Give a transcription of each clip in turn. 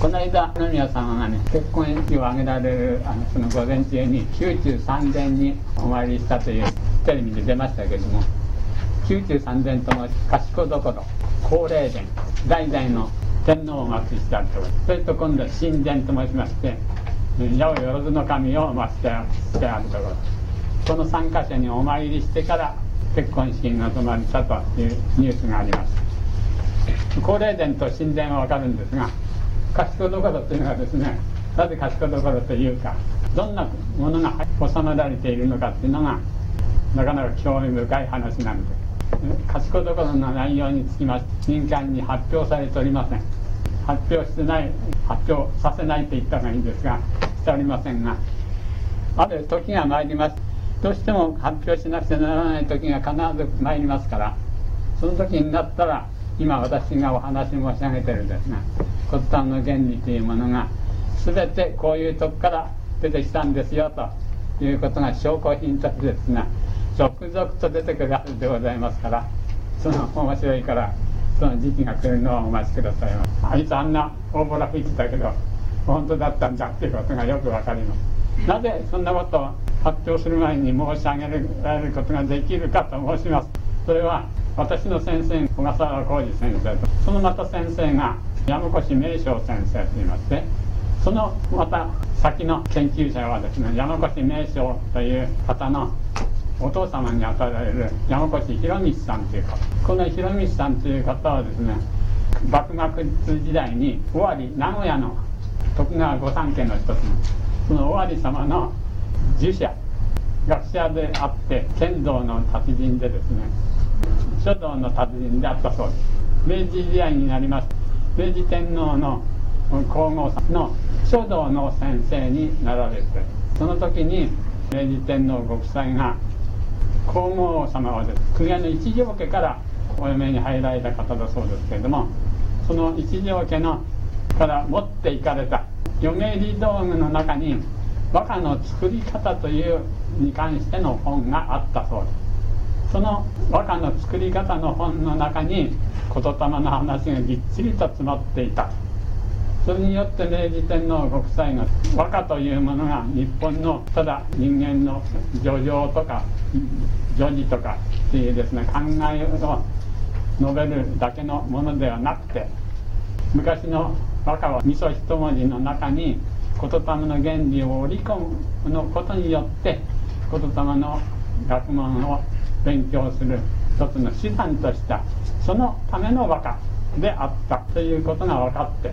この間野宮さんがね結婚式を挙げられるあのその午前中に宮中三殿にお参りしたというテレビで出ましたけれども宮中三殿とも賢所高霊殿代々の天皇をお祀りしてあるところそれと今度は神殿と申しまして八百万の神を祀ってあるところこの3か所にお参りしてから結婚式に臨まれたというニュースがあります。高霊殿と神殿は分かるんですが賢所というのはですねなぜ賢所というかどんなものが収められているのかっていうのがなかなか興味深い話なんで。す賢所の内容につきまして民間に発表されておりません。発表してない発表させないと言った方がいいんですがしておりませんが。ある時が参ります。どうしても発表しなくてならない時が必ず参りますからその時になったら今私がお話申し上げてるんですが骨盤の原理というものが全てこういうとこから出てきたんですよということが証拠品としてですが続々と出てくるはずでございますからその面白いからその時期が来るのをお待ちくださいあいつあんな大ボラ吹いてたけど本当だったんだっていうことがよくわかりますなぜそんなことを発表する前に申し上げられることができるかと申しますそれは私の先生小笠原浩二先生とそのまた先生が山越名将先生といいましてそのまた先の研究者はですね山越名将という方のお父様に与えられる山越博道さんという方。この博道さんという方はですね幕末時代に尾張名古屋の徳川御三家の一つのその尾張様の儒者学者であって剣道の達人でですね書道の達人であったそうです。明治時代になります。明治天皇の皇后さんの書道の先生になられてその時に明治天皇ご夫妻が皇后様はです。公家の一条家からお嫁に入られた方だそうですけれどもその一条家のから持っていかれた嫁入り道具の中に和歌の作り方というに関しての本があったそうです。その和歌の作り方の本の中に言霊の話がぎっちりと詰まっていた。それによって明治天皇ご夫妻が和歌というものが日本のただ人間の叙情とか叙事とかっていうですね考えを述べるだけのものではなくて昔の和歌は味噌一文字の中に言霊の原理を織り込むのことによって言霊の学問を勉強する一つの手段としたそのための和歌であったということが分かって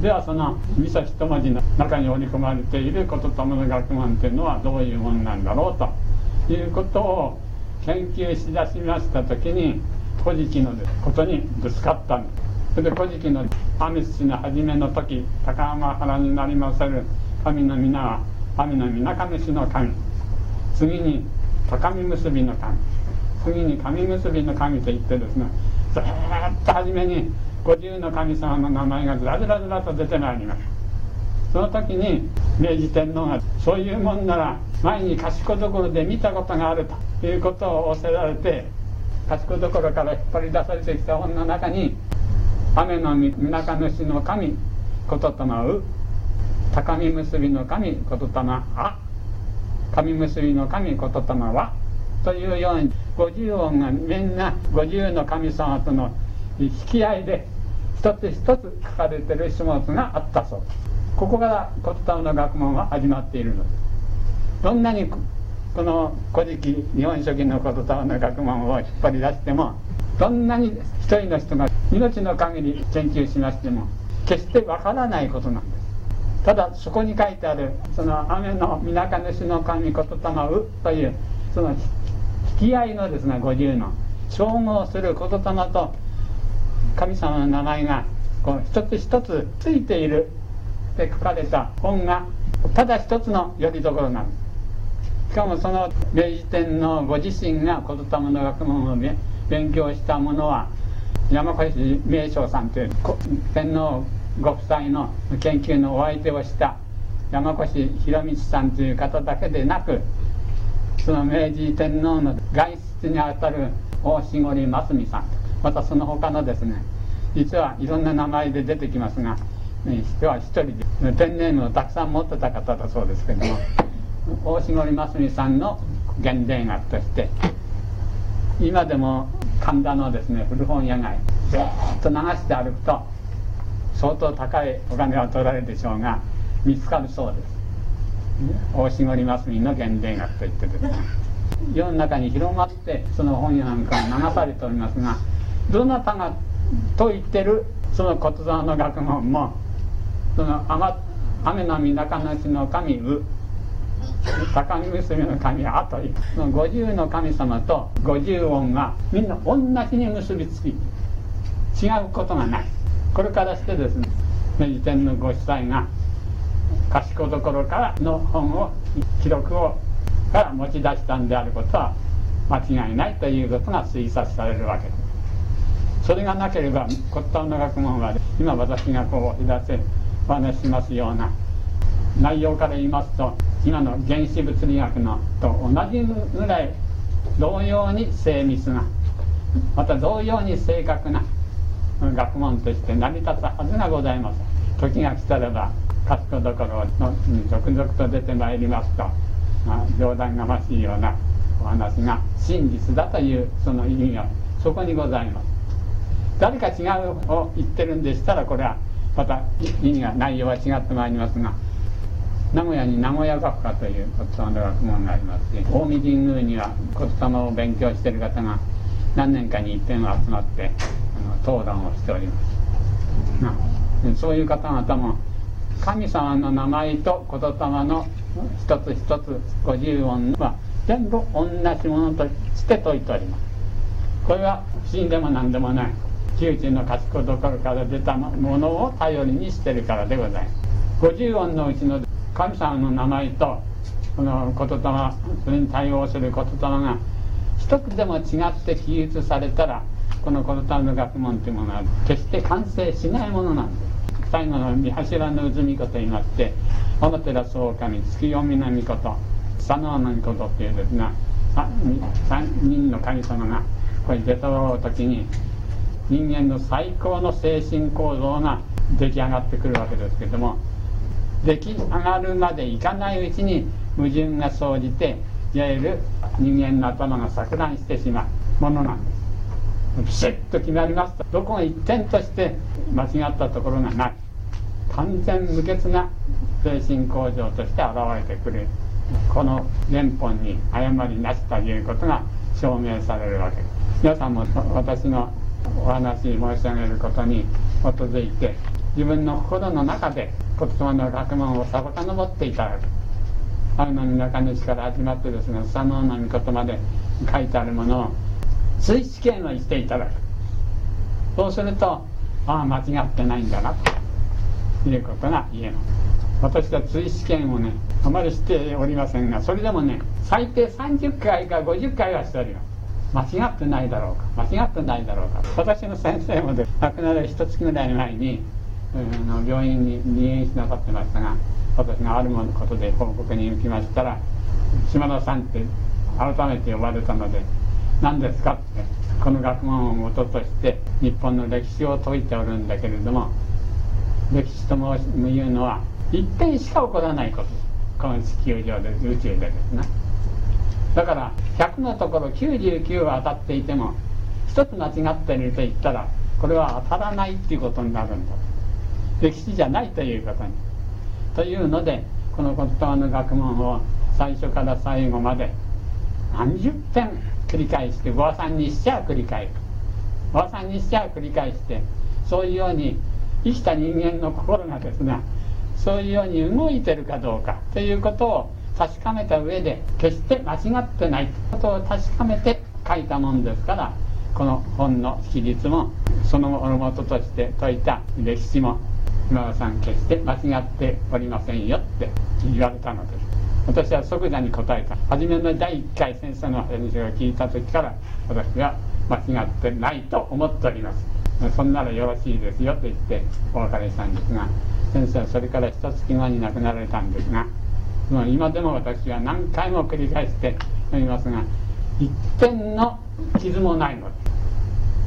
ではその味噌一文字の中に織り込まれている言霊の学問というのはどういうものなんだろうということを研究しだしました時に「古事記」のことにぶつかったんですそれで「古事記」の神主の初めの時高浜原になりませる神の皆は神の皆神主の神。次に高見結びの神。次に神結びの神といってですねずっと初めに50の神様の名前がずらずらずらと出てまいります。その時に明治天皇がそういうもんなら前に賢所で見たことがあるということを仰せられて賢所から引っ張り出されてきた本の中に雨の皆か主の神言霊う高見結びの神言霊あ神結びの神言霊はというように五十音がみんな五十の神様との引き合いで一つ一つ書かれてる書物があったそうですここから骨董の学問は始まっているの。ですどんなにこの「古事記」日本書紀の骨董の学問を引っ張り出してもどんなに一人の人が命の限り研究しましても決してわからないことなんです。ただそこに書いてあるその雨の皆か主の神言霊うというその引き合いのですね50の照合する言霊と神様の名前がこう一つ一つついているって書かれた本がただ一つのよりどころなんですしかもその明治天皇ご自身が言霊の学問を勉強したものは山越名将さんという天皇ご夫妻の研究のお相手をした山越博道さんという方だけでなくその明治天皇の外出にあたる大志森真澄さんまたその他のですね実はいろんな名前で出てきますが人は一人でペンネームをたくさん持ってた方だそうですけども大絞真澄さんの原田学として今でも神田のですね古本屋街ずっと流して歩くと相当高いお金は取られるでしょうが見つかるそうです。大絞真澄の原田学といってですね。世の中に広まってその本屋なんかが流されておりますがどなたがと言ってるその言葉の学問もその雨の実中のちの神う高木娘の神はというその五十の神様と五十音がみんな同じに結びつき違うことがない。これからしてですね明治天皇ご夫妻が賢どころからの本を記録をから持ち出したんであることは間違いないということが推察されるわけです。それがなければ骨董の学問は今私がこうお出せお話しますような内容から言いますと今の原子物理学のと同じぐらい同様に精密なまた同様に正確な学問として成り立つはずがございます時が来たらば賢どころの続々と出てまいりますと、まあ、冗談がましいようなお話が真実だというその意味がそこにございます。誰か違うを言ってるんでしたらこれはまた意味が内容は違ってまいりますが名古屋に名古屋学科という骨董の学問があります。し近江神宮には骨董を勉強してる方が何年かに一遍集まってあの討論をしております。そういう方々も神様の名前と言霊の一つ一つ五十音は全部同じものとして説いております。これは不思議でも何でもない。宮中の賢どころから出たものを頼りにしてるからでございます。五十音のうちの神様の名前とこの言霊それに対応する言霊が一つでも違って記述されたらこの言霊の学問というものは決して完成しないものなんです。最後の三柱の渦巫女といいまして小野寺総神月読みの御事佐野の御事っていうですが3人の神様がこれ出揃う時に人間の最高の精神構造が出来上がってくるわけですけども出来上がるまでいかないうちに矛盾が生じていわゆる人間の頭が錯乱してしまうものなんです。ピシッと決まりますとどこが一点として間違ったところがない。完全無欠な精神向上として現れてくる。この連本に誤りなしということが証明されるわけ。です皆さんも私のお話申し上げることに基づいて自分の心の中で言葉の学問を遡っていただく。愛の中主から始まってですね佐野の御言まで書いてあるものを追試験をしていただく。そうするとああ間違ってないんだなということが言えます。私は追試験をねあまりしておりませんがそれでもね最低30回か50回はしております。間違ってないだろうか間違ってないだろうか。私の先生もで亡くなる一月ぐらい前にの病院に入院しなさってましたが私があるものことで報告に行きましたら「島田さん」って改めて呼ばれたので「何ですか?」ってこの学問を元として日本の歴史を説いておるんだけれども歴史とも言うのは一点しか起こらないことこの地球上で宇宙でですねだから100のところ99は当たっていても一つ間違っていると言ったらこれは当たらないっていうことになるんだ歴史じゃないということに。というのでこの言葉の学問を最初から最後まで何十遍繰り返して坊さんにしちゃ繰り返す。坊さんにしちゃ繰り返してそういうように生きた人間の心がですねそういうように動いてるかどうかということを確かめた上で決して間違ってないということを確かめて書いたもんですからこの本の記述もそのもととして説いた歴史も今田さん決して間違っておりませんよって言われたのです。私は即座に答えた。初めの第1回先生の話を聞いた時から私は間違ってないと思っております。そんならよろしいですよと言ってお別れしたんですが先生はそれから一月後に亡くなられたんですが今でも私は何回も繰り返しておりますが一点の傷もないの。です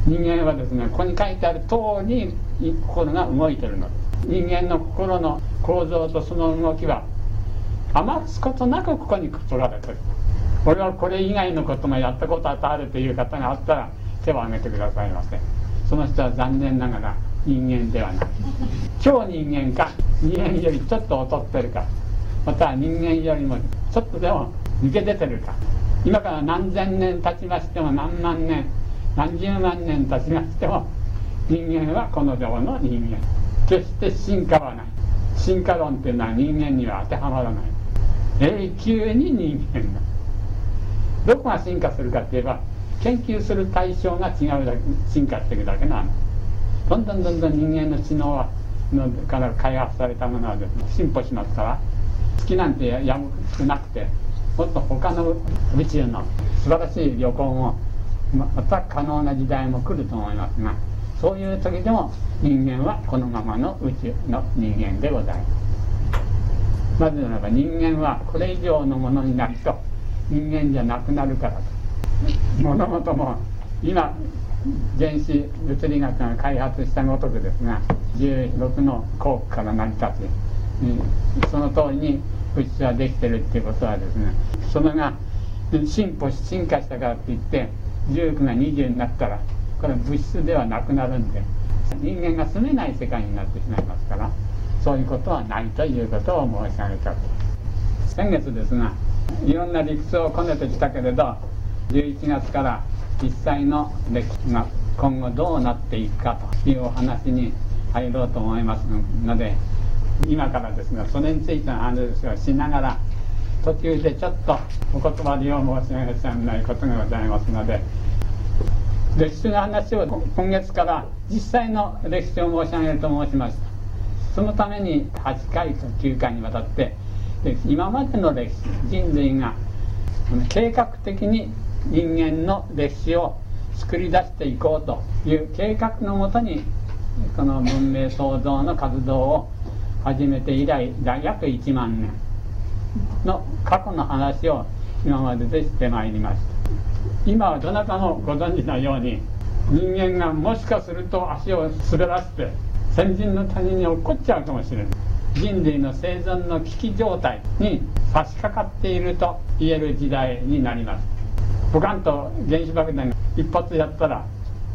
人間はですねここに書いてある通りに心が動いてるの。です人間の心の構造とその動きは余すことなくここに取られてる。俺はこれ以外のこともやったことあるという方があったら手を挙げてくださいませその人は残念ながら人間ではない。超人間か人間よりちょっと劣ってるか。または人間よりもちょっとでも抜け出てるか。今から何千年経ちましても何万年何十万年経ちましても人間はこの世の人間。決して進化はない。進化論っていうのは人間には当てはまらない。永久に人間だどこが進化するかって言えば研究する対象が違うだけ進化していくだけなの。どんどんどんどん人間の知能はのから開発されたものはです、ね進歩しますから。好きなんてやむくなくてもっと他の宇宙の素晴らしい旅行もまた可能な時代も来ると思いますがそういう時でも人間はこのままの宇宙の人間でございます。まずならば人間はこれ以上のものになると。人間じゃなくなるからと。物事も今原子物理学が開発したごとくですが16の項から成り立つ、その通りに物質はできてるっていうことはですねそれが進歩し進化したからっていって19が20になったらこれは物質ではなくなるんで人間が住めない世界になってしまいますから。そういうことはないということを申し上げた先月ですがいろんな理屈をこねてきたけれど11月から実際の歴史が今後どうなっていくかというお話に入ろうと思いますので今からですがそれについての話をしながら途中でちょっとお言葉でを申し上げちゃないことがございますので歴史の話を今月から実際の歴史を申し上げると申しました。そのために8回と9回にわたって今までの歴史人類が計画的に人間の歴史を作り出していこうという計画のもとにこの文明創造の活動を始めて以来約1万年の過去の話を今まででしてまいりました。今はどなたもご存知のように人間がもしかすると足を滑らせて先人の谷に落っこっちゃうかもしれない。人類の生存の危機状態に差し掛かっていると言える時代になります。ポカンと原子爆弾一発やったら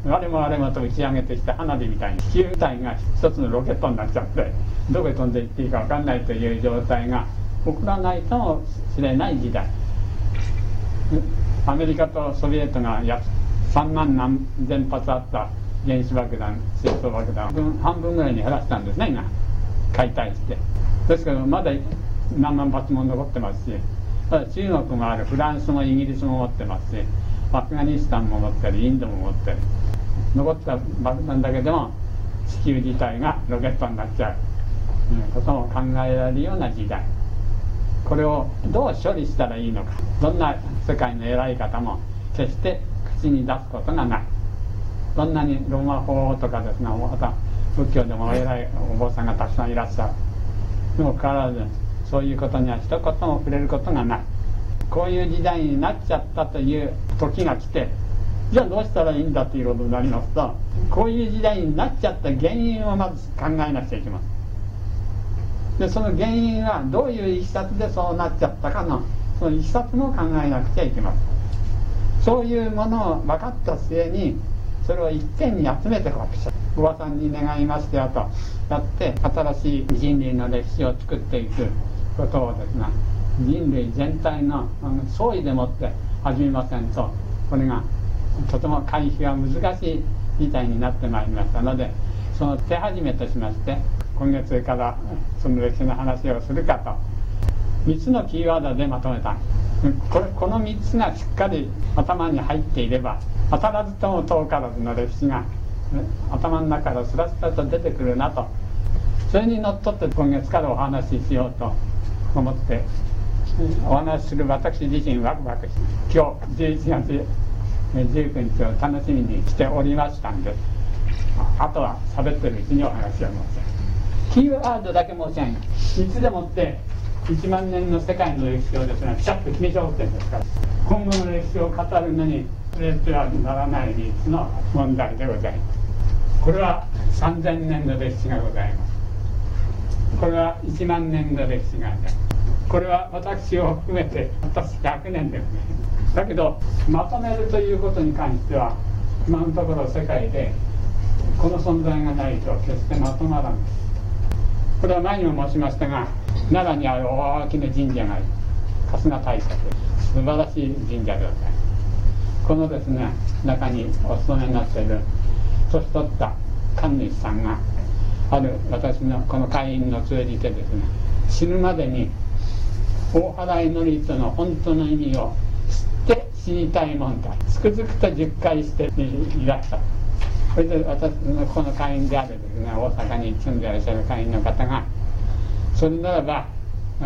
我も我もと打ち上げてきた花火みたいに気球体が一つのロケットになっちゃってどこへ飛んでいっていいか分かんないという状態が起こらないかもしれない時代。アメリカとソビエトが3万何千発あった原子爆弾戦争爆弾半分ぐらいに減らしたんですね今。解体して。ですけどまだ何万発も残ってますしただ中国もあるフランスもイギリスも持ってますしアフガニスタンも持ったりインドも持ったり残った爆弾だけでも地球自体がロケットになっちゃう、うん、ことも考えられるような時代。これをどう処理したらいいのか。どんな世界の偉い方も決して口に出すことがない。どんなにローマ法とかですがまた仏教でも偉いお坊さんがたくさんいらっしゃる。にもかかわらずそういうことには一言も触れることがない。こういう時代になっちゃったという時が来てじゃあどうしたらいいんだということになりますとこういう時代になっちゃった原因をまず考えなくちゃいけません。でその原因はどういういきさつでそうなっちゃったかのそのいきさつも考えなくちゃいけません。そういうものを分かった末にそれを一点に集めてこうおばさんに願いましてあと。やって新しい人類の歴史を作っていくことをですね人類全体の総意でもって始めませんと。これがとても回避が難しい事態になってまいりましたのでその手始めとしまして今月からその歴史の話をするかと。3つのキーワードでまとめたこれこの3つがしっかり頭に入っていれば当たらずとも遠からずの歴史が頭の中からスラスラと出てくるなと。それにのっとって今月からお話ししようと思ってお話しする私自身ワクワクして今日11月19日を楽しみにしておりましたんですあとは喋ってるうちにお話を申し上げキーワードだけ申し上げます。いつでもって1万年の世界の歴史をですねピシャッと決めちゃおうってんですから今後の歴史を語るのにそれてはならない3つの問題でございます。これは3000年の歴史がございます。これは1万年の歴史があるこれは私を含めて私100年でございますだけどまとめるということに関しては今のところ世界でこの存在がないと決してまとまらない。これは前にも申しましたが奈良にある大きな神社があり春日大社という素晴らしい神社でございます。このですね中にお勤めになっている年取った神主さんがある私のこの会員の通じてですね死ぬまでに大払い祝詞の本当の意味を知って死にたいもんだ。つくづくと10回していらっしゃる。それで私のこの会員であるですね大阪に住んでいらっしゃる会員の方がそれならば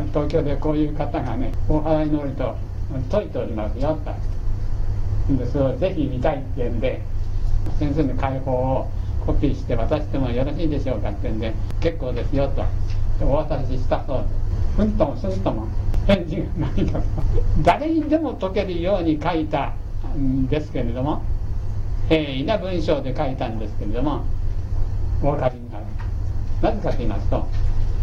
東京でこういう方がね大払い祝詞と解いておりますよと。でそれをぜひ見たいっていうんで先生の解放をコピーして渡してもよろしいでしょうかって言うんで結構ですよと。お渡ししたそう。ですふんともすんとも返事がないと。誰にでも解けるように書いたんですけれども平易な文章で書いたんですけれどもお分かりになる。なぜかと言いますと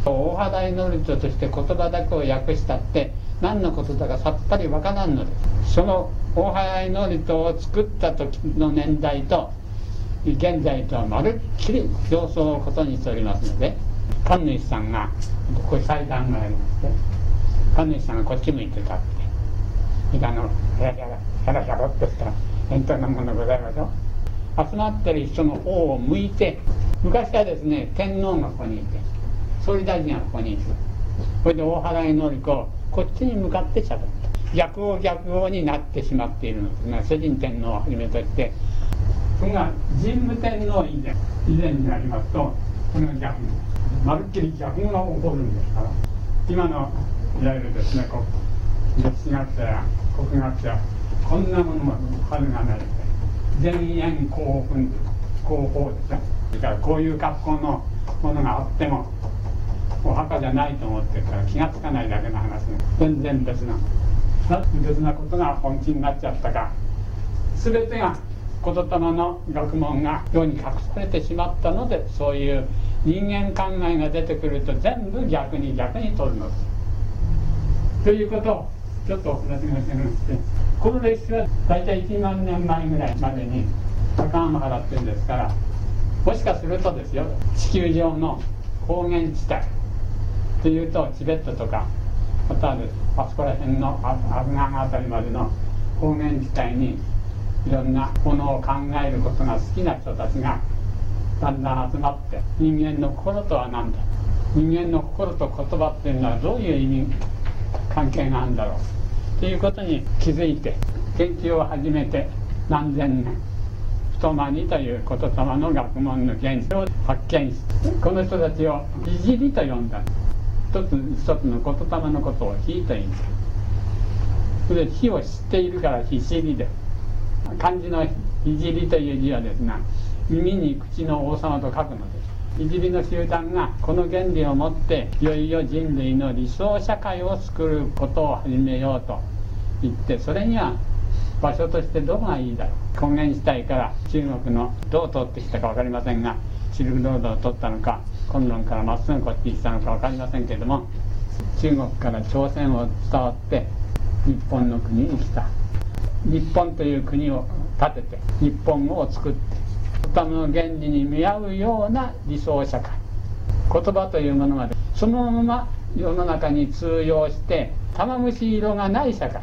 大払いノリトとして言葉だけを訳したって何のことだかさっぱりわからんのです。その大払いノリトを作った時の年代と現在とはまるっきり様相をことにしておりますので神主さんがここに祭壇がありまして神主さんがこっち向いてたってあのヘラヘラヘラヘラっとした変態なものでございましょ集まってる人の方を向いて昔はですね天皇がここにいて総理大臣がここにいてそれで大払い能力をこっちに向かってしゃべった。逆王逆王になってしまっているのですが世人天皇をはじめとして。それが神武天皇以前以前になりますとこの逆まるっきり逆が起こるんですから。今のいわゆるですねこう歴史学者や国学者こんなものも春がない前縁興奮広報ですよそれからこういう格好のものがあってもお墓じゃないと思ってるから気が付かないだけの話全然別な別なことが本気になっちゃったか全てが言霊の学問が世に隠されてしまったのでそういう人間考えが出てくると全部逆に逆に取るのです。ということをちょっとお話がしてましてこの歴史は大体1万年前ぐらいまでに高浜原っていうんですからもしかするとですよ地球上の高原地帯というとチベットとかまたはですあそこら辺のアフガンあたりまでの高原地帯にいろんなものを考えることが好きな人たちがだんだん集まって人間の心とは何だ人間の心と言葉っていうのはどういう意味関係があるんだろう。ということに気づいて研究を始めて何千年太間にという言霊の学問の原理を発見しこの人たちを「いじり」と呼んだ一つ一つの言霊のことを「火」と言うんですそれで火を知っているから「火知り」で漢字の「いじり」という字はですが耳に口の王様と書くのですいじりの集団がこの原理をもっていよいよ人類の理想社会を作ることを始めようと言ってそれには場所としてどこがいいだろう。根源地帯から中国のどう通ってきたか分かりませんがシルクロードを取ったのか昆論からまっすぐこっちに来たのか分かりませんけれども中国から朝鮮を伝わって日本の国に来た。日本という国を建てて日本を作って他の原理に見合うような理想社会。言葉というものがそのまま世の中に通用して玉虫色がない社会。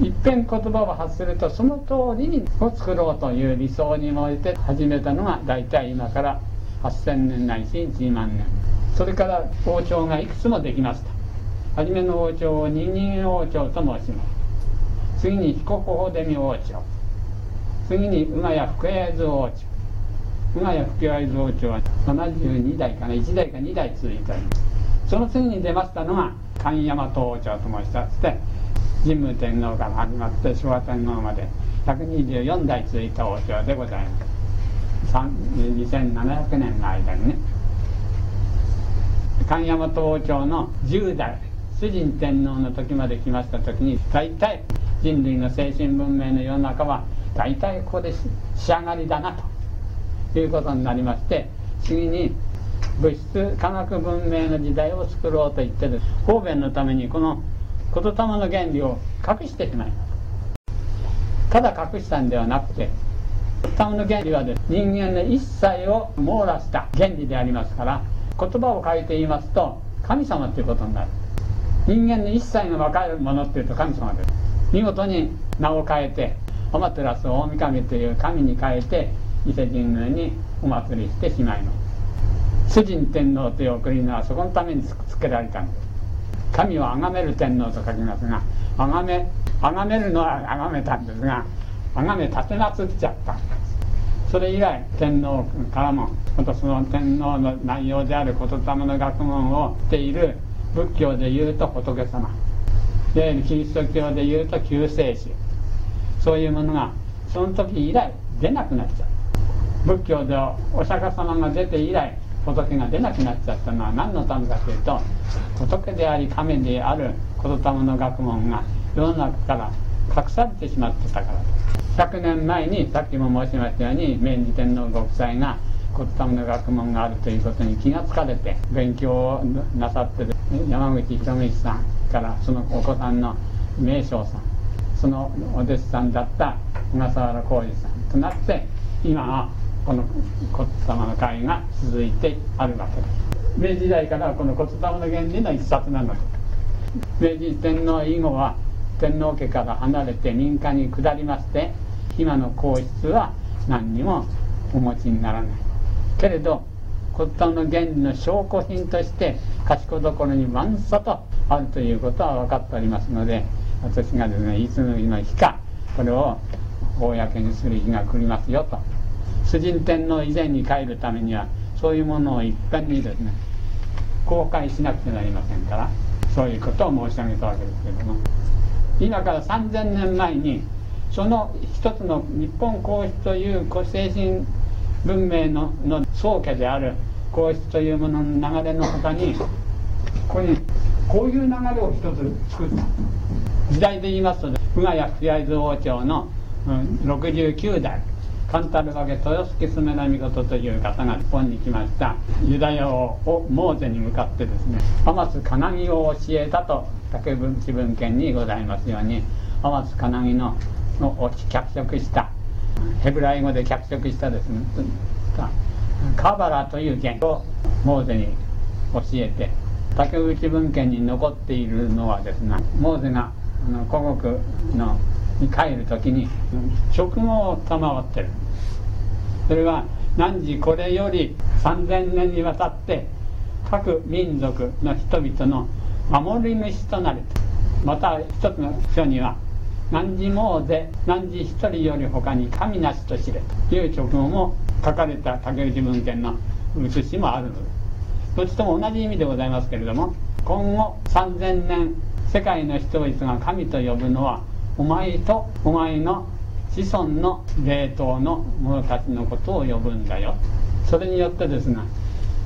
いっぺん言葉を発するとその通りにを作ろうという理想に燃えて始めたのが大体今から8000年ないし1万年。それから王朝がいくつもできました。初めの王朝を二人王朝と申します。次に彦法デミ王朝。次に宇賀谷福江図王朝。宇賀谷福江図王朝は72代かな1代か2代続いております。その次に出ましたのが神大和王朝と申しまして神武天皇から始まって昭和天皇まで124代続いた王朝でございます。2700年の間にね。神大和王朝の10代主人天皇の時まで来ました時に大体人類の精神文明の世の中は大体ここで仕上がりだなということになりまして次に物質科学文明の時代を作ろうと言ってる方便のためにこの言霊の原理を隠してしまいます。ただ隠したんではなくて言霊の原理はです、人間の一切を網羅した原理でありますから言葉を変えて言いますと神様ということになる。人間の一切の分かるものっていうと神様です。見事に名を変えてオマテラス大神という神に変えて伊勢神宮にお祭りしてしまいます。主人天皇という送り名はそこのためにつけられたんです神を崇める天皇と書きますが崇め崇めるのは崇めたんですが崇め立てなつっちゃったんです。それ以来天皇からもまたその天皇の内容である言霊の学問をしている仏教でいうと仏様でキリスト教でいうと救世主そういうものがその時以来出なくなっちゃう仏教でお釈迦様が出て以来仏が出なくなっちゃったのは何のためかというと仏であり神である言霊の学問が世の中から隠されてしまってたから。100年前にさっきも申しましたように明治天皇ご夫妻が言霊の学問があるということに気がつかれて勉強をなさってる山口博道さんからそのお子さんの名将さんそのお弟子さんだった小笠原浩二さんとなって今はこの骨玉の会が続いてあるわけです明治時代からこの骨玉の原理の一冊なので明治天皇以後は天皇家から離れて民間に下りまして今の皇室は何にもお持ちにならない。けれど骨董の原理の証拠品として賢所に万差とあるということは分かっておりますので私がですねいつの日かこれを公にする日が来りますよと。主人天皇以前に帰るためにはそういうものをいっぺんにですね公開しなくてなりませんからそういうことを申し上げたわけですけども。今から3000年前にその一つの日本皇室という精神文明のの宗家である皇室というものの流れの他にここにこういう流れを一つ作った。時代で言いますと宇賀谷福会津王朝の、うん、69代。カンタルワゲ豊助スメラミコトという方が日本に来ました。ユダヤ王をモーゼに向かってですね天津金木を教えたと竹文文献にございますように天津金木のを脚色した。ヘブライ語で脚色したですねカバラという言語をモーゼに教えて竹内文献に残っているのはですねモーゼがあの古国のに帰る時に食後を賜ってる。それは汝これより3000年にわたって各民族の人々の守り主となるまた一つの書には汝もうぜ汝一人より他に神なしと知れという直後も書かれた竹内文献の写しもあるのですどっちとも同じ意味でございますけれども今後3000年世界の人々が神と呼ぶのはお前とお前の子孫の霊統の者たちのことを呼ぶんだよ。それによってですね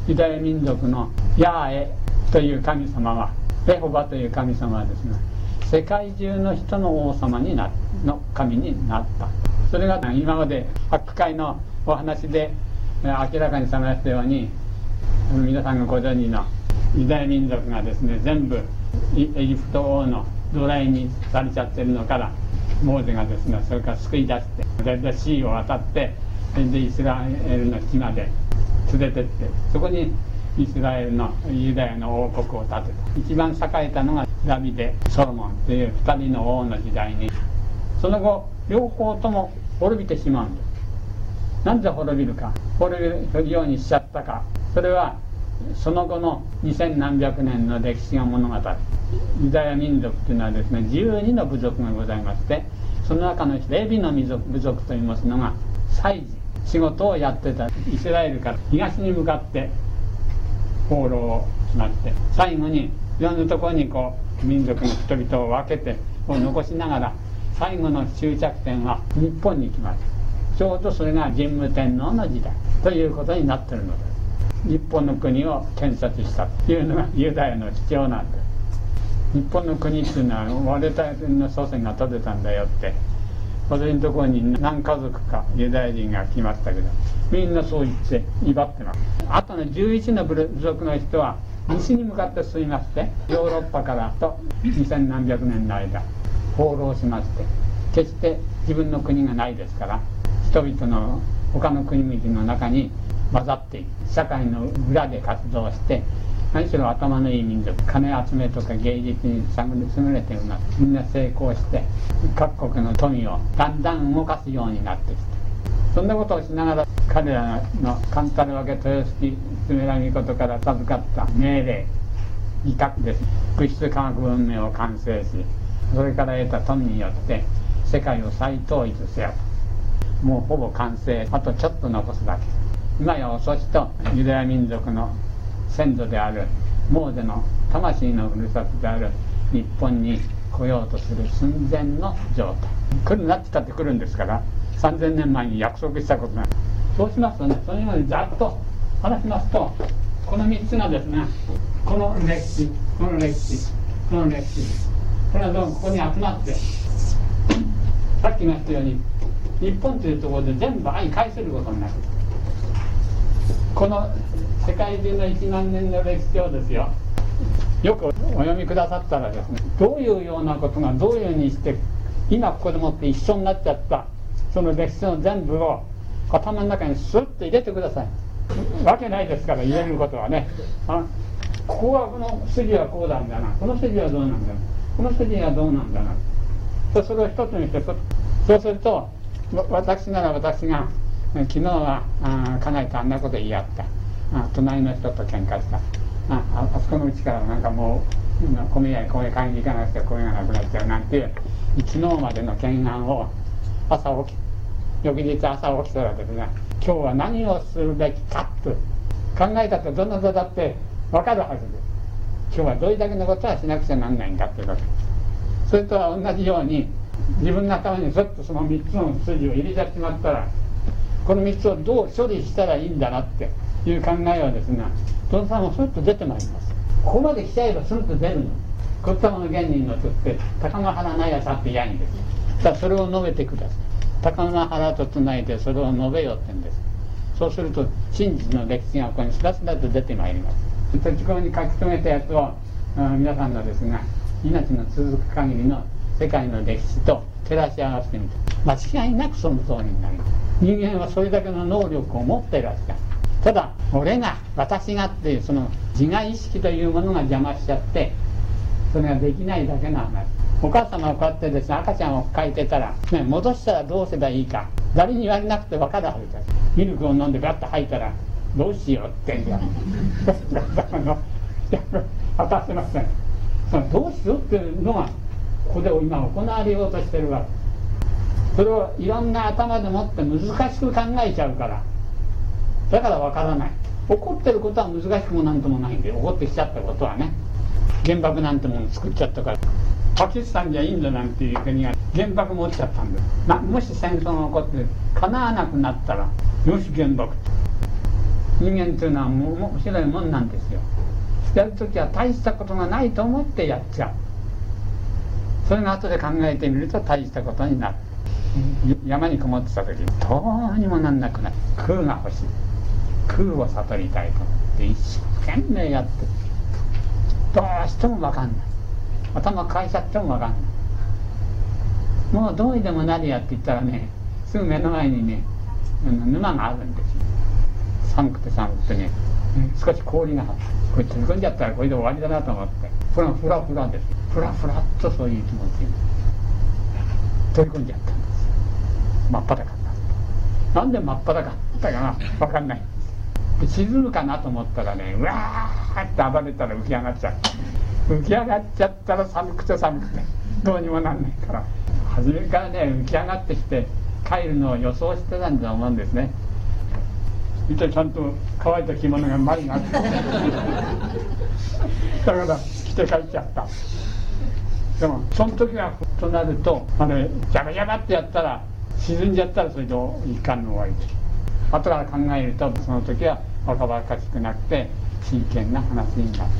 ユダヤ民族のヤーエという神様はエホバという神様はですね世界中の人の王様になの神になった。それが今まで発会のお話で明らかにされましたように皆さんがご存知のユダヤ民族がですね全部エジプト王の奴隷にされちゃってるのからモーゼがですねそれから救い出して大体シーを渡ってでイスラエルの地まで連れてってそこにイスラエルのユダヤの王国を建てた。一番栄えたのがダビデソロモンという2人の王の時代に。その後両方とも滅びてしまうんですなんで滅びるか。滅びるようにしちゃったか。それはその後の二千何百年の歴史が物語。るユダヤ民族というのはですね12の部族がございましてその中のレビの部族といいますのが祭事仕事をやってたイスラエルから東に向かって放浪をしまして最後にいろんなところにこう民族の人々を分けてを残しながら最後の終着点は日本に来ます。ちょうどそれが神武天皇の時代ということになってるのです。日本の国を建設したというのがユダヤの主張なんです日本の国っていうのは我々の祖先が建てたんだよって。私のところに何家族かユダヤ人が来ましたけどみんなそう言って威張ってます。あとの11の部族の人は西に向かって進みましてヨーロッパからと2000何百年の間放浪しまして決して自分の国がないですから人々の他の国々の中に混ざって社会の裏で活動して何しろ頭のいい民族金集めとか芸術に優れてるなみんな成功して各国の富をだんだん動かすようになってきてそんなことをしながら彼らのカンタル分け豊洲スメラギことから授かった命令威嚇です。物質科学文明を完成しそれから得た富によって世界を再統一せよと。もうほぼ完成。あとちょっと残すだけ。今や遅しとユダヤ民族の先祖であるモーゼの魂のふるさとである日本に来ようとする寸前の状態。来るなってたって来るんですから3000年前に約束したことなんそうしますとねそのようにざっと話しますとこの3つがですねこの歴史この歴史この歴史。これはどうもここに集まってさっき言ったように日本というところで全部相返せることになる。この世界中の1万年の歴史をですよ。よくお読みくださったらですねどういうようなことがどういうふうにして今ここでもって一緒になっちゃったその歴史の全部を頭の中にスッと入れてください。わけないですから入れることはね。あここはこの筋はこうなんだな。この筋はどうなんだな。この筋はどうなんだな。それを一つにしてそうすると私なら私が昨日はあ家内とあんなこと言い合った。あ隣の人と喧嘩した。ああそこのうちからなんかもう米屋へ米買いに行かなくて米がなくなっちゃうなんていう昨日までの懸案を朝起き翌日朝起きたらですね。今日は何をするべきかと考えたってどの度だって分かるはず。です今日はどれだけのことはしなくちゃなんないんだっていうこと。それとは同じように自分の頭にずっとその3つの筋を入れちゃってしまったらこの3つをどう処理したらいいんだなっていう考えはですねどんさんもスッと出てまいります。ここまで来ちゃえばスッと出るの。こったもの原人のとって高野原なやさって嫌にです。だからそれを述べてください。高野原とつないでそれを述べよって言うんです。そうすると真実の歴史がここにスラスラと出てまいります。土地公に書き留めたやつを皆さんのですが命の続く限りの世界の歴史と照らし合わせてみて間違いなくその通りになります人間はそれだけの能力を持っていらっしゃるただ俺が私がっていうその自我意識というものが邪魔しちゃってそれができないだけの話。お母様はこうやってですね赤ちゃんを抱えてたら、ね、戻したらどうすればいいか。誰に言われなくて分かるはずですミルクを飲んでガッと吐いたらどうしようってんじゃん果たせません。そのどうしようっていうのがここで今行われようとしてるわ。けそれをいろんな頭でもって難しく考えちゃうから。だからわからない。怒ってることは難しくもなんともないんで怒ってきちゃったことはね。原爆なんてもの作っちゃったから。パキスタンやインドなんていう国が原爆持っちゃったんですなもし戦争が起こってかなわなくなったらよし原爆。人間っていうのはもう面白いもんなんですよ。やる時は大したことがないと思ってやっちゃう。それが後で考えてみると大したことになる。山にこもってた時どうにもなんなくなる。空が欲しい。空を悟りたいと思って一生懸命やってどうしても分かんない。頭変えちゃっても分かんない。もうどうにでもなるやって言ったらねすぐ目の前にね沼があるんですよ。寒くて寒くてね少し氷がこれ飛び込んじゃったらこれで終わりだなと思って。これはフラフラですフラフラっとそういう気持ちに飛び込んじゃったんです。真っ裸。になったなんで真っ裸だったかな？分かんない。沈むかなと思ったらねうわーって暴れたら浮き上がっちゃう。浮き上がっちゃったら寒くて寒くて。どうにもなんないから。初めからね浮き上がってきて帰るのを予想してたんだと思うんですね。見てちゃんと乾いた着物が前にあって。だから着て帰っちゃった。でもその時はとなるとあれジャバジャバってやったら沈んじゃったらそれでいかんの終わりです後から考えるとその時は若々しくなくて真剣な話になる。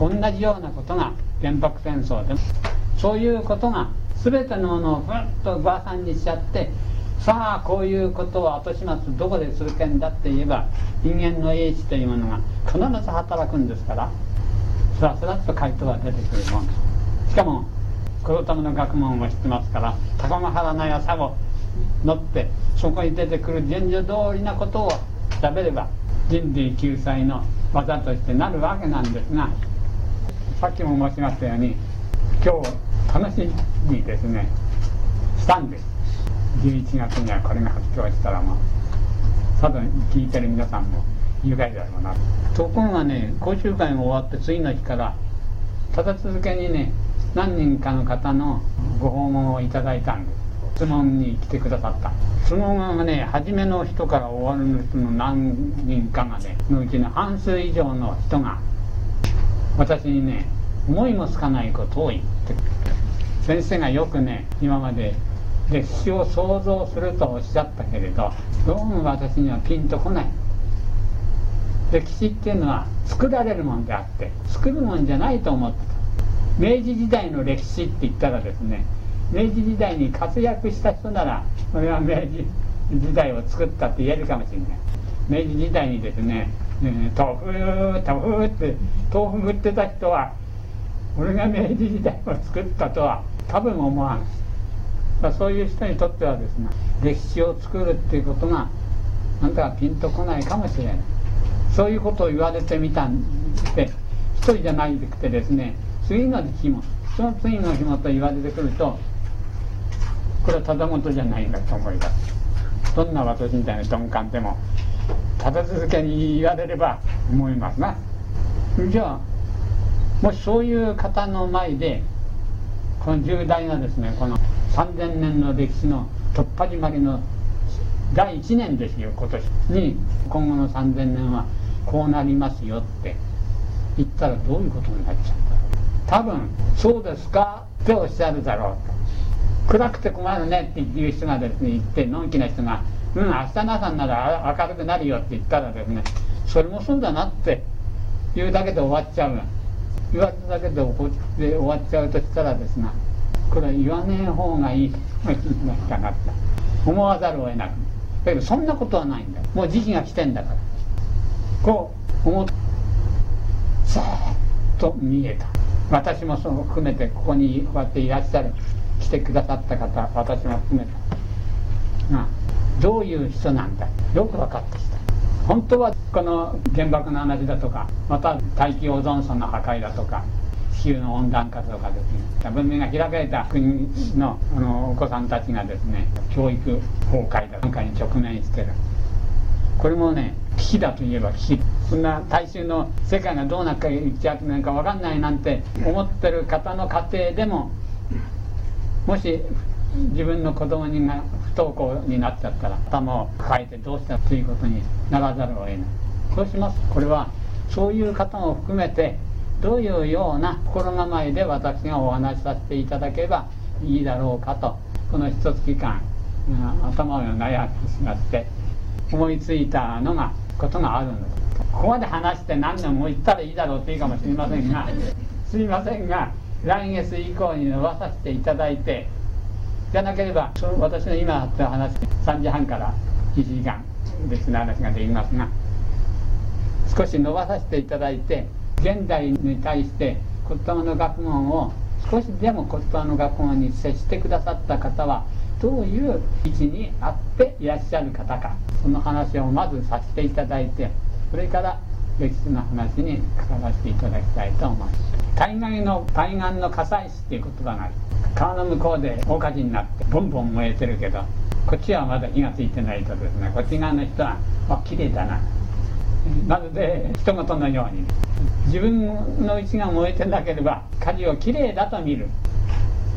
同じようなことが原爆戦争でそういうことが全てのものをふっとばあさんにしちゃってさあこういうことを後始末どこでするけんだって言えば人間の英知というものが必ず働くんですからスラスラと回答が出てくるもん。しかも黒玉の学問を知ってますから高間原の朝を乗ってそこに出てくる順序通りなことを調べれば人類救済の技としてなるわけなんですがさっきも申しましたように今日楽しみにですねしたんです。11月にはこれが発表したらもう多分聞いてる皆さんも愉快だろうなと。ころがね講習会が終わって次の日から立て続けにね何人かの方のご訪問をいただいたんです。質問に来てくださった。そのがね初めの人から終わるの人の何人かがねのうちの半数以上の人が私にね思いもつかないことを言って先生がよくね今まで歴史を想像するとおっしゃったけれどどうも私にはピンとこない。歴史っていうのは作られるもんであって作るもんじゃないと思ってた明治時代の歴史って言ったらですね明治時代に活躍した人ならこれは明治時代を作ったって言えるかもしれない。明治時代にですね「豆腐豆腐」って豆腐売ってた人は俺が明治時代を作ったとは多分思わんそういう人にとってはですね歴史を作るっていうことがあんたはピンとこないかもしれない。そういうことを言われてみたんで一人じゃないでくてですね次の日もその次の日もと言われてくるとこれはただごとじゃないんだと思います。どんな私みたいな鈍感でも立て続けに言われれば思いますな。じゃあもしそういう方の前でこの重大なですねこの3000年の歴史の突破締まりの第1年ですよ今年に今後の3000年はこうなりますよって言ったらどういうことになっちゃう多分「そうですか?」っておっしゃるだろう。暗くて困るねっていう人がですね言ってのんきな人が「うん明日の朝になら明るくなるよ」って言ったらですねそれもそうだなって言うだけで終わっちゃう。言われただけで怒って終わっちゃうとしたらですねこれは言わねえ方がいいかって。思わざるを得なく。だけどそんなことはないんだ。もう時期が来てんだから。こう思ってさーっと見えた。私もその含めてここにこうやっていらっしゃる来てくださった方私も含めてがどういう人なんだ？よく分かってきた。本当はこの原爆の話だとかまた大気オゾン層の破壊だとか地球の温暖化とかですね。文明が開かれた国のあのお子さんたちがですね教育崩壊だなんかに直面してる。これもね危機だといえば危機。そんな大衆の世界がどうなっかいっちゃってなんか分かんないなんて思ってる方の家庭でももし自分の子供にが不登校になっちゃったら頭を抱えてどうしたということにならざるを得ない。そうしますこれはそういう方も含めてどういうような心構えで私がお話しさせていただければいいだろうかとこの一月間頭を悩みしまって思いついたのがことがあるんです。ここまで話して何年も言ったらいいだろうっていいかもしれませんがすいませんが来月以降に伸ばさせていただいてじゃなければ私の今あった話3時半から1時間別の話ができますが少し伸ばさせていただいて現代に対して言霊の学問を少しでも言葉の学問に接してくださった方はどういう位置にあっていらっしゃる方かその話をまずさせていただいてそれから歴史の話に関わらせていただきたいと思います。大概の対岸の火災死っていう言葉がある川の向こうで大火事になってボンボン燃えてるけどこっちはまだ火がついてないとですねこっち側の人はあ綺麗だなまるで人事のように自分のうちが燃えてなければ火事をきれいだと見る。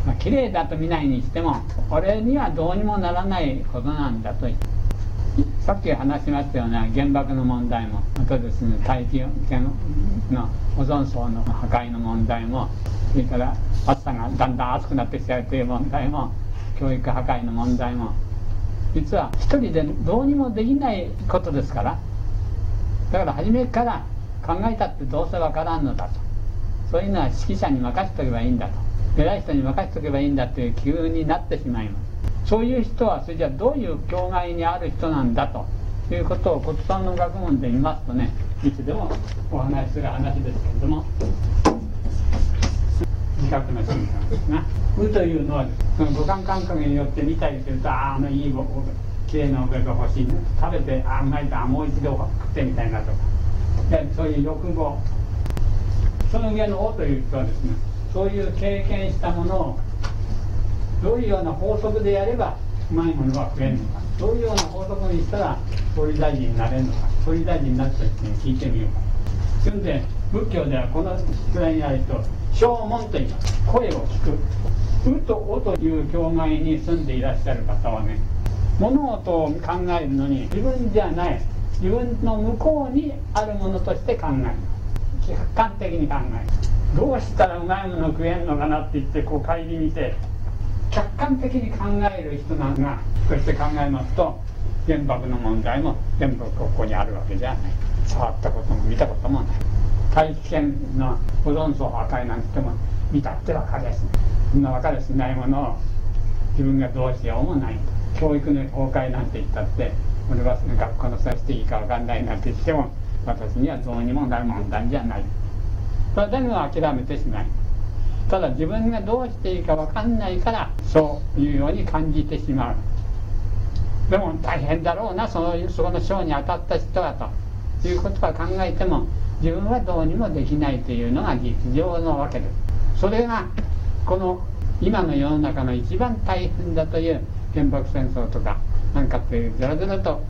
まあ、綺麗だと見ないにしても俺にはどうにもならないことなんだとさっき話しましたような原爆の問題もまたですね大気のオゾン層の破壊の問題もそれから暑さがだんだん暑くなってきちゃうという問題も教育破壊の問題も実は一人でどうにもできないことですからだから初めから考えたってどうせわからんのだと。そういうのは指揮者に任せておけばいいんだと。偉い人に任せとけばいいんだという気分になってしまいます。そういう人はそれじゃあどういう境界にある人なんだということを骨盤の学問で見ますとねいつでもお話しする話ですけれども。自覚の瞬間ですな「う」というのはその五感感覚によって見たりするとあああのいいきれいなおべが欲しい食べてあうまいとあもう一度食ってみたいなとかでそういう欲望その上の「お」という人はですねそういう経験したものをどういうような法則でやればうまいものは食えるのか。どういうような法則にしたら総理大臣になれるのか。総理大臣になった人に聞いてみようか。それで仏教ではこのくらいにある人正門と言います。声を聞く「う」と「お」という境界に住んでいらっしゃる方はね物事を考えるのに自分じゃない。自分の向こうにあるものとして考える。客観的に考える。どうしたらうまいもの食えんのかなって言ってこう帰り見て客観的に考える人なんがこうして考えますと原爆の問題も全部ここにあるわけじゃない。触ったことも見たこともない。大気圏の保存層破壊なんても見たって分かりやしない。そんな分かりやしないものを自分がどうしようもない。教育の崩壊なんて言ったって俺は学校の先生いいか分かんないなんて言っても私にはどうにもなる問題じゃない。それだけは諦めてしまい。ただ自分がどうしていいか分かんないからそういうように感じてしまう。でも大変だろうなそのそこの賞に当たった人はと。いうことは考えても自分はどうにもできないというのが実情のわけで。すそれがこの今の世の中の一番大変だという原爆戦争とかなんかっていうずらずらと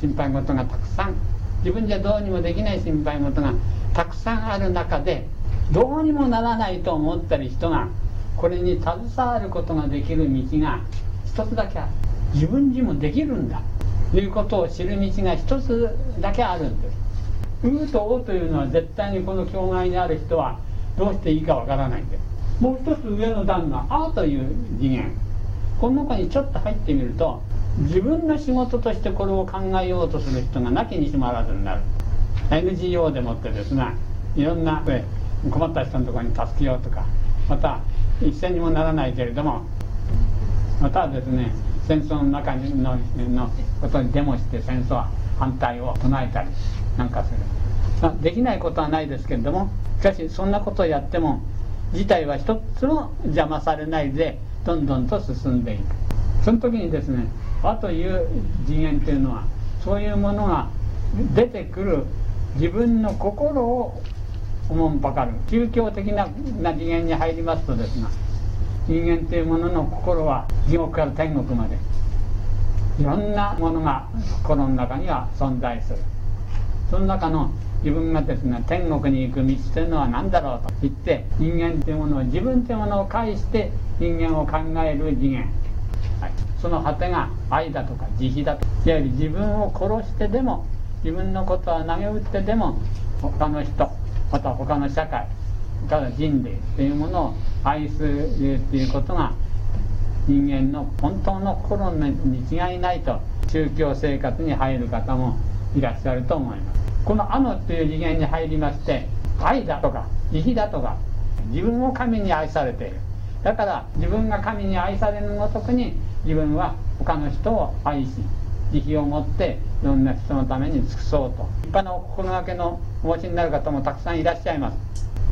心配事がたくさん。自分じゃどうにもできない心配事がたくさんある中でどうにもならないと思ったり人がこれに携わることができる道が一つだけある。自分にもできるんだ。ということを知る道が一つだけあるんです「う」と「お」というのは絶対にこの境界にある人はどうしていいかわからないんです。もう一つ上の段が「あ」という次元。この中にちょっと入ってみると自分の仕事としてこれを考えようとする人がなきにしもあらずになる。NGO でもってですがいろんな困った人のところに助けようとかまた一銭にもならないけれどもまたですね戦争の中ののことにデモして戦争は反対を唱えたりなんかする、まあ、できないことはないですけれどもしかしそんなことをやっても事態は一つも邪魔されないでどんどんと進んでいく。その時にですね和という次元というのはそういうものが出てくる自分の心をおもんぱかる宗教的な次元に入りますとですが人間というものの心は地獄から天国までいろんなものが心の中には存在する。その中の自分がですね天国に行く道というのは何だろうと言って人間というものを自分というものを介して人間を考える次元、はい、その果てが愛だとか慈悲だといわゆる自分を殺してでも自分のことは投げ打ってでも他の人また他の社会他の人類というものを愛するということが人間の本当の心に違いないと宗教生活に入る方もいらっしゃると思います。この「あの」という次元に入りまして愛だとか慈悲だとか自分を神に愛されている。だから自分が神に愛されるごとくに自分は他の人を愛し慈悲を持っていろんな人のために尽くそうと。立派な心がけのお持ちになる方もたくさんいらっしゃいます。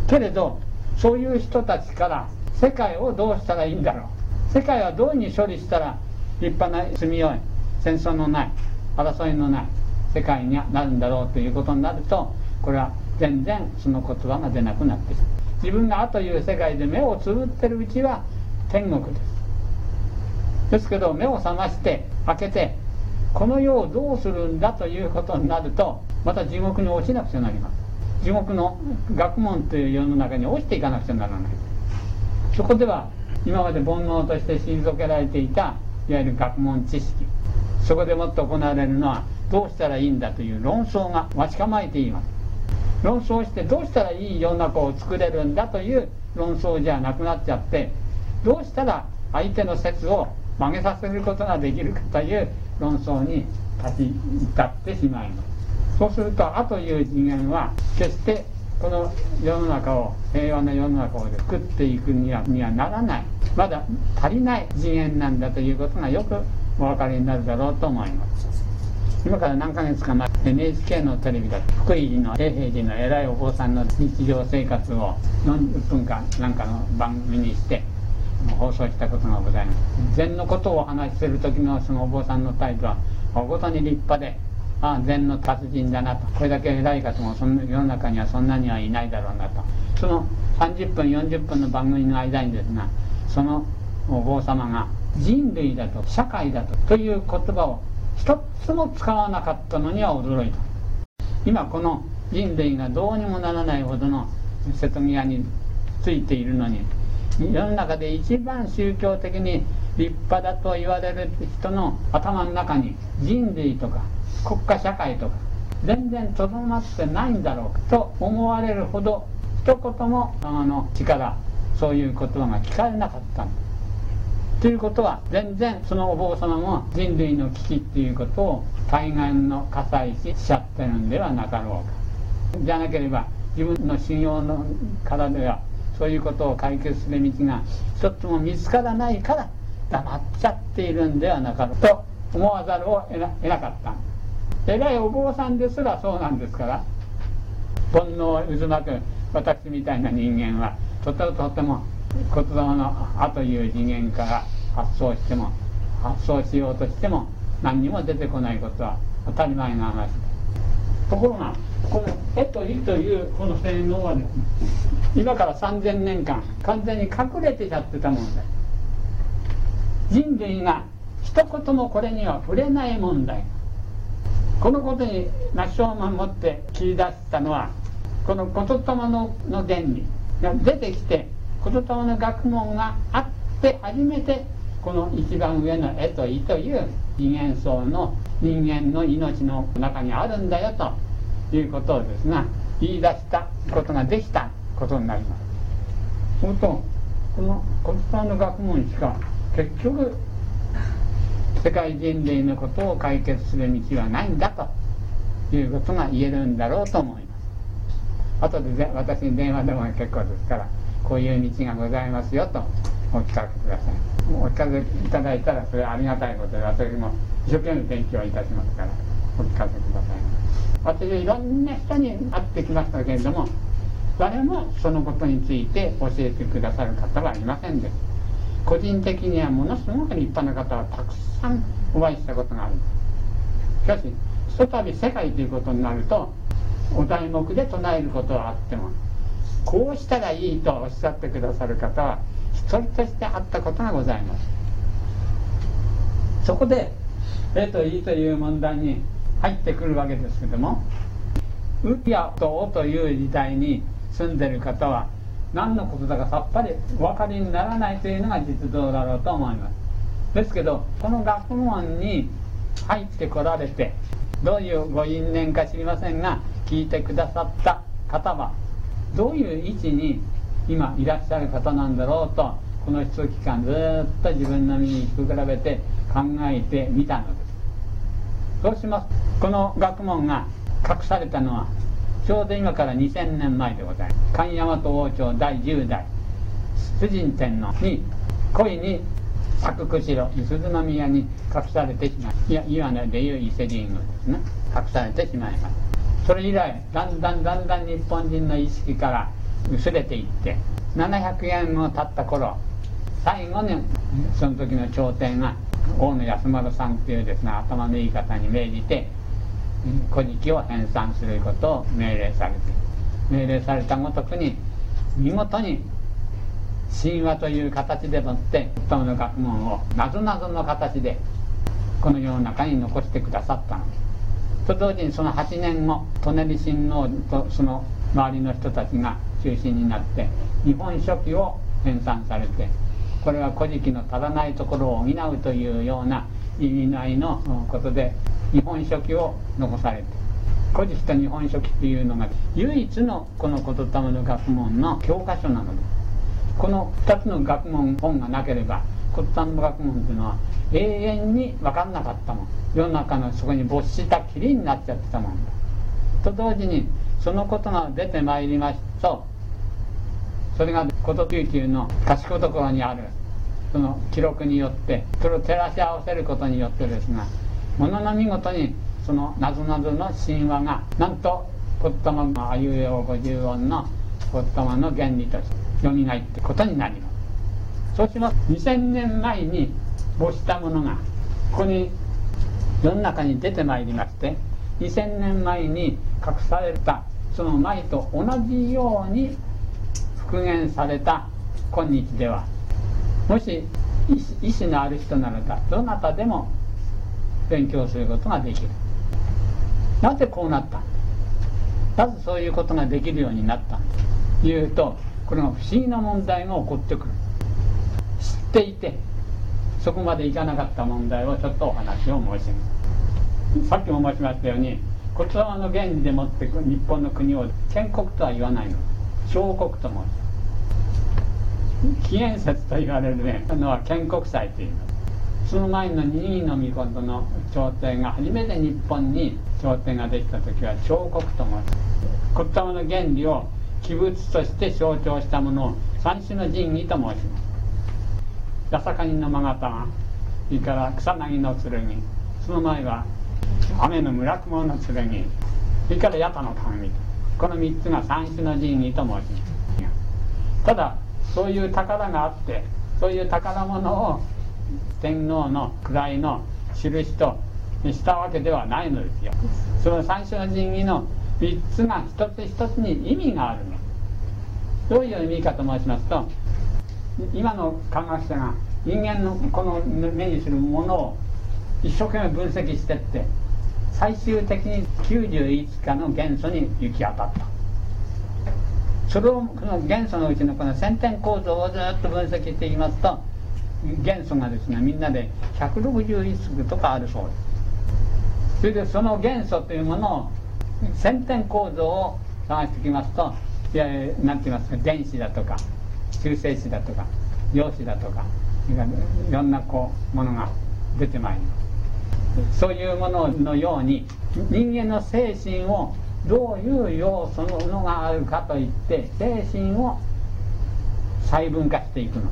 けれどそういう人たちから世界をどうしたらいいんだろう。世界はどうに処理したら立派な住みよい戦争のない争いのない世界になるんだろうということになるとこれは全然その言葉が出なくなってしまう自分が「あ」という世界で目をつぶってるうちは天国です。ですけど目を覚まして開けてこの世をどうするんだということになるとまた地獄に落ちなくちゃなります。地獄の学問という世の中に落ちていかなくちゃならない。そこでは今まで煩悩として退けられていたいわゆる学問知識そこでもって行われるのはどうしたらいいんだという論争が待ち構えています。論争してどうしたらいい世の中を作れるんだという論争じゃなくなっちゃってどうしたら相手の説を曲げさせることができるかという論争に立ち至ってしまいます。そうすると「あ」という次元は決してこの世の中を平和な世の中を作っていくにはにはならない。まだ足りない次元なんだということがよくお分かりになるだろうと思います。今から何ヶ月か前 NHK のテレビで福井の永平寺の偉いお坊さんの日常生活を40分間なんかの番組にして放送したことがございます。禅のことをお話しする時のそのお坊さんの態度はおことに立派でああ禅の達人だなと。これだけ偉い方もその世の中にはそんなにはいないだろうなと。その30分40分の番組の間にですがそのお坊様が人類だと社会だとという言葉を一つも使わなかったのには驚いた。今この人類がどうにもならないほどの瀬戸際についているのに世の中で一番宗教的に立派だと言われる人の頭の中に人類とか国家社会とか全然とどまってないんだろうと思われるほど一言もあの力そういう言葉が聞かれなかったということは全然そのお坊様も人類の危機っていうことを対岸の火災ししちゃってるんではなかろうかじゃなければ自分の修行のからではそういうことを解決する道が一つも見つからないから黙っちゃっているんではなかろうと思わざるを得なかった。偉いお坊さんですらそうなんですから煩悩渦巻く私みたいな人間はとてもとても言霊の「あ」という次元から発想しても発想しようとしても何にも出てこないことは当たり前の話。ところがこの「え」と「い」というこの性能はですね今から3000年間完全に隠れてちゃってたもんで人類が一言もこれには触れない問題このことに那須を守って切り出したのはこの言霊のの原理が出てきて言霊の学問があって初めてこの一番上の「絵と「意」という次元層の人間の命の中にあるんだよということをですが言い出したことができたことになります。するとこの言葉の学問しか結局世界人類のことを解決する道はないんだということが言えるんだろうと思います後で私に電話でも結構ですからこういう道がございますよとお聞かせくださいお聞かせいただいたらそれはありがたいことで私も一生懸命勉強いたしますからお聞かせください私はいろんな人に会ってきましたけれども誰もそのことについて教えてくださる方はいませんです。個人的にはものすごく立派な方はたくさんお会いしたことがあるしかしひとたび世界ということになるとお題目で唱えることはあってもこうしたらいいとおっしゃってくださる方は一人としてあったことがございます。そこで「え」と「い」という問題に入ってくるわけですけども「う」や「と」「お」という時代に住んでる方は何のことだかさっぱりお分かりにならないというのが実情だろうと思います。ですけどこの学問に入ってこられてどういうご因縁か知りませんが聞いてくださった方はどういう位置に今いらっしゃる方なんだろうとこの一期間ずっと自分の身に比べて考えてみたのです。そうします。この学問が隠されたのはちょうど今から2000年前でございます。神大和王朝第10代。出陣天皇に恋に作釧路鈴宮に隠されてしまいいや今のでいう伊勢神宮ですね。隠されてしまいます。それ以来だんだんだんだん日本人の意識から薄れていって700円を経った頃最後にその時の朝廷が大野安丸さんっていうですね頭のいい方に命じて古事記を編纂することを命令されて命令されたごとくに見事に神話という形でもって太の学問をなぞなぞの形でこの世の中に残してくださったの。と同時にその8年後舎人親王とその周りの人たちが中心になって日本書紀を編纂されてこれは古事記の足らないところを補うというような意味合いのことで日本書紀を残されて古事記と日本書紀っていうのが唯一のこの言霊の学問の教科書なのですこの2つの学問本がなければ言霊の学問っていうのは永遠に分かんなかったもん世の中のそこに没したきりになっちゃってたもんだ。と同時にそのことが出てまいりますとそれがこと救急の賢いところにある。その記録によってそれを照らし合わせることによってですがものの見事にその謎々の神話がなんと言霊のあいうえお五十音の言霊の原理としてよみがえってことになります。そうします2000年前に没したものがここに世の中に出てまいりまして2000年前に隠されたその前と同じように復元された今日では。もし意思のある人ならばどなたでも勉強することができる。なぜこうなった？なぜそういうことができるようになった？というとこれが不思議な問題が起こってくる。知っていてそこまでいかなかった問題をちょっとお話を申します。さっきも申しましたように言葉の原理でもって日本の国を建国とは言わないの。小国と申す。紀元節と言われるねのは建国祭というその前の二位の御事の朝廷が初めて日本に朝廷ができた時は彫刻と申す言葉の原理を器物として象徴したものを三種の神器と申します八坂にの勾玉それから草薙の剣その前は雨の村雲の剣それから八田の鏡この3つが三種の神器と申します。ただそういう宝があってそういう宝物を天皇の位の印としたわけではないのですよ。その三種の神器の3つが一つ一つに意味があるの。どういう意味かと申しますと今の科学者が人間のこの目にするものを一生懸命分析してって最終的に91かの元素に行き当たった。それをこの元素のうちのこの先天構造をずっと分析していきますと元素がですねみんなで161数とかあるそうです。それでその元素というものを先天構造を探していきますといや何て言いますか電子だとか中性子だとか陽子だとかいろんなこうものが出てまいります。そういうもののように人間の精神をどういう要素のものがあるかといって精神を細分化していくの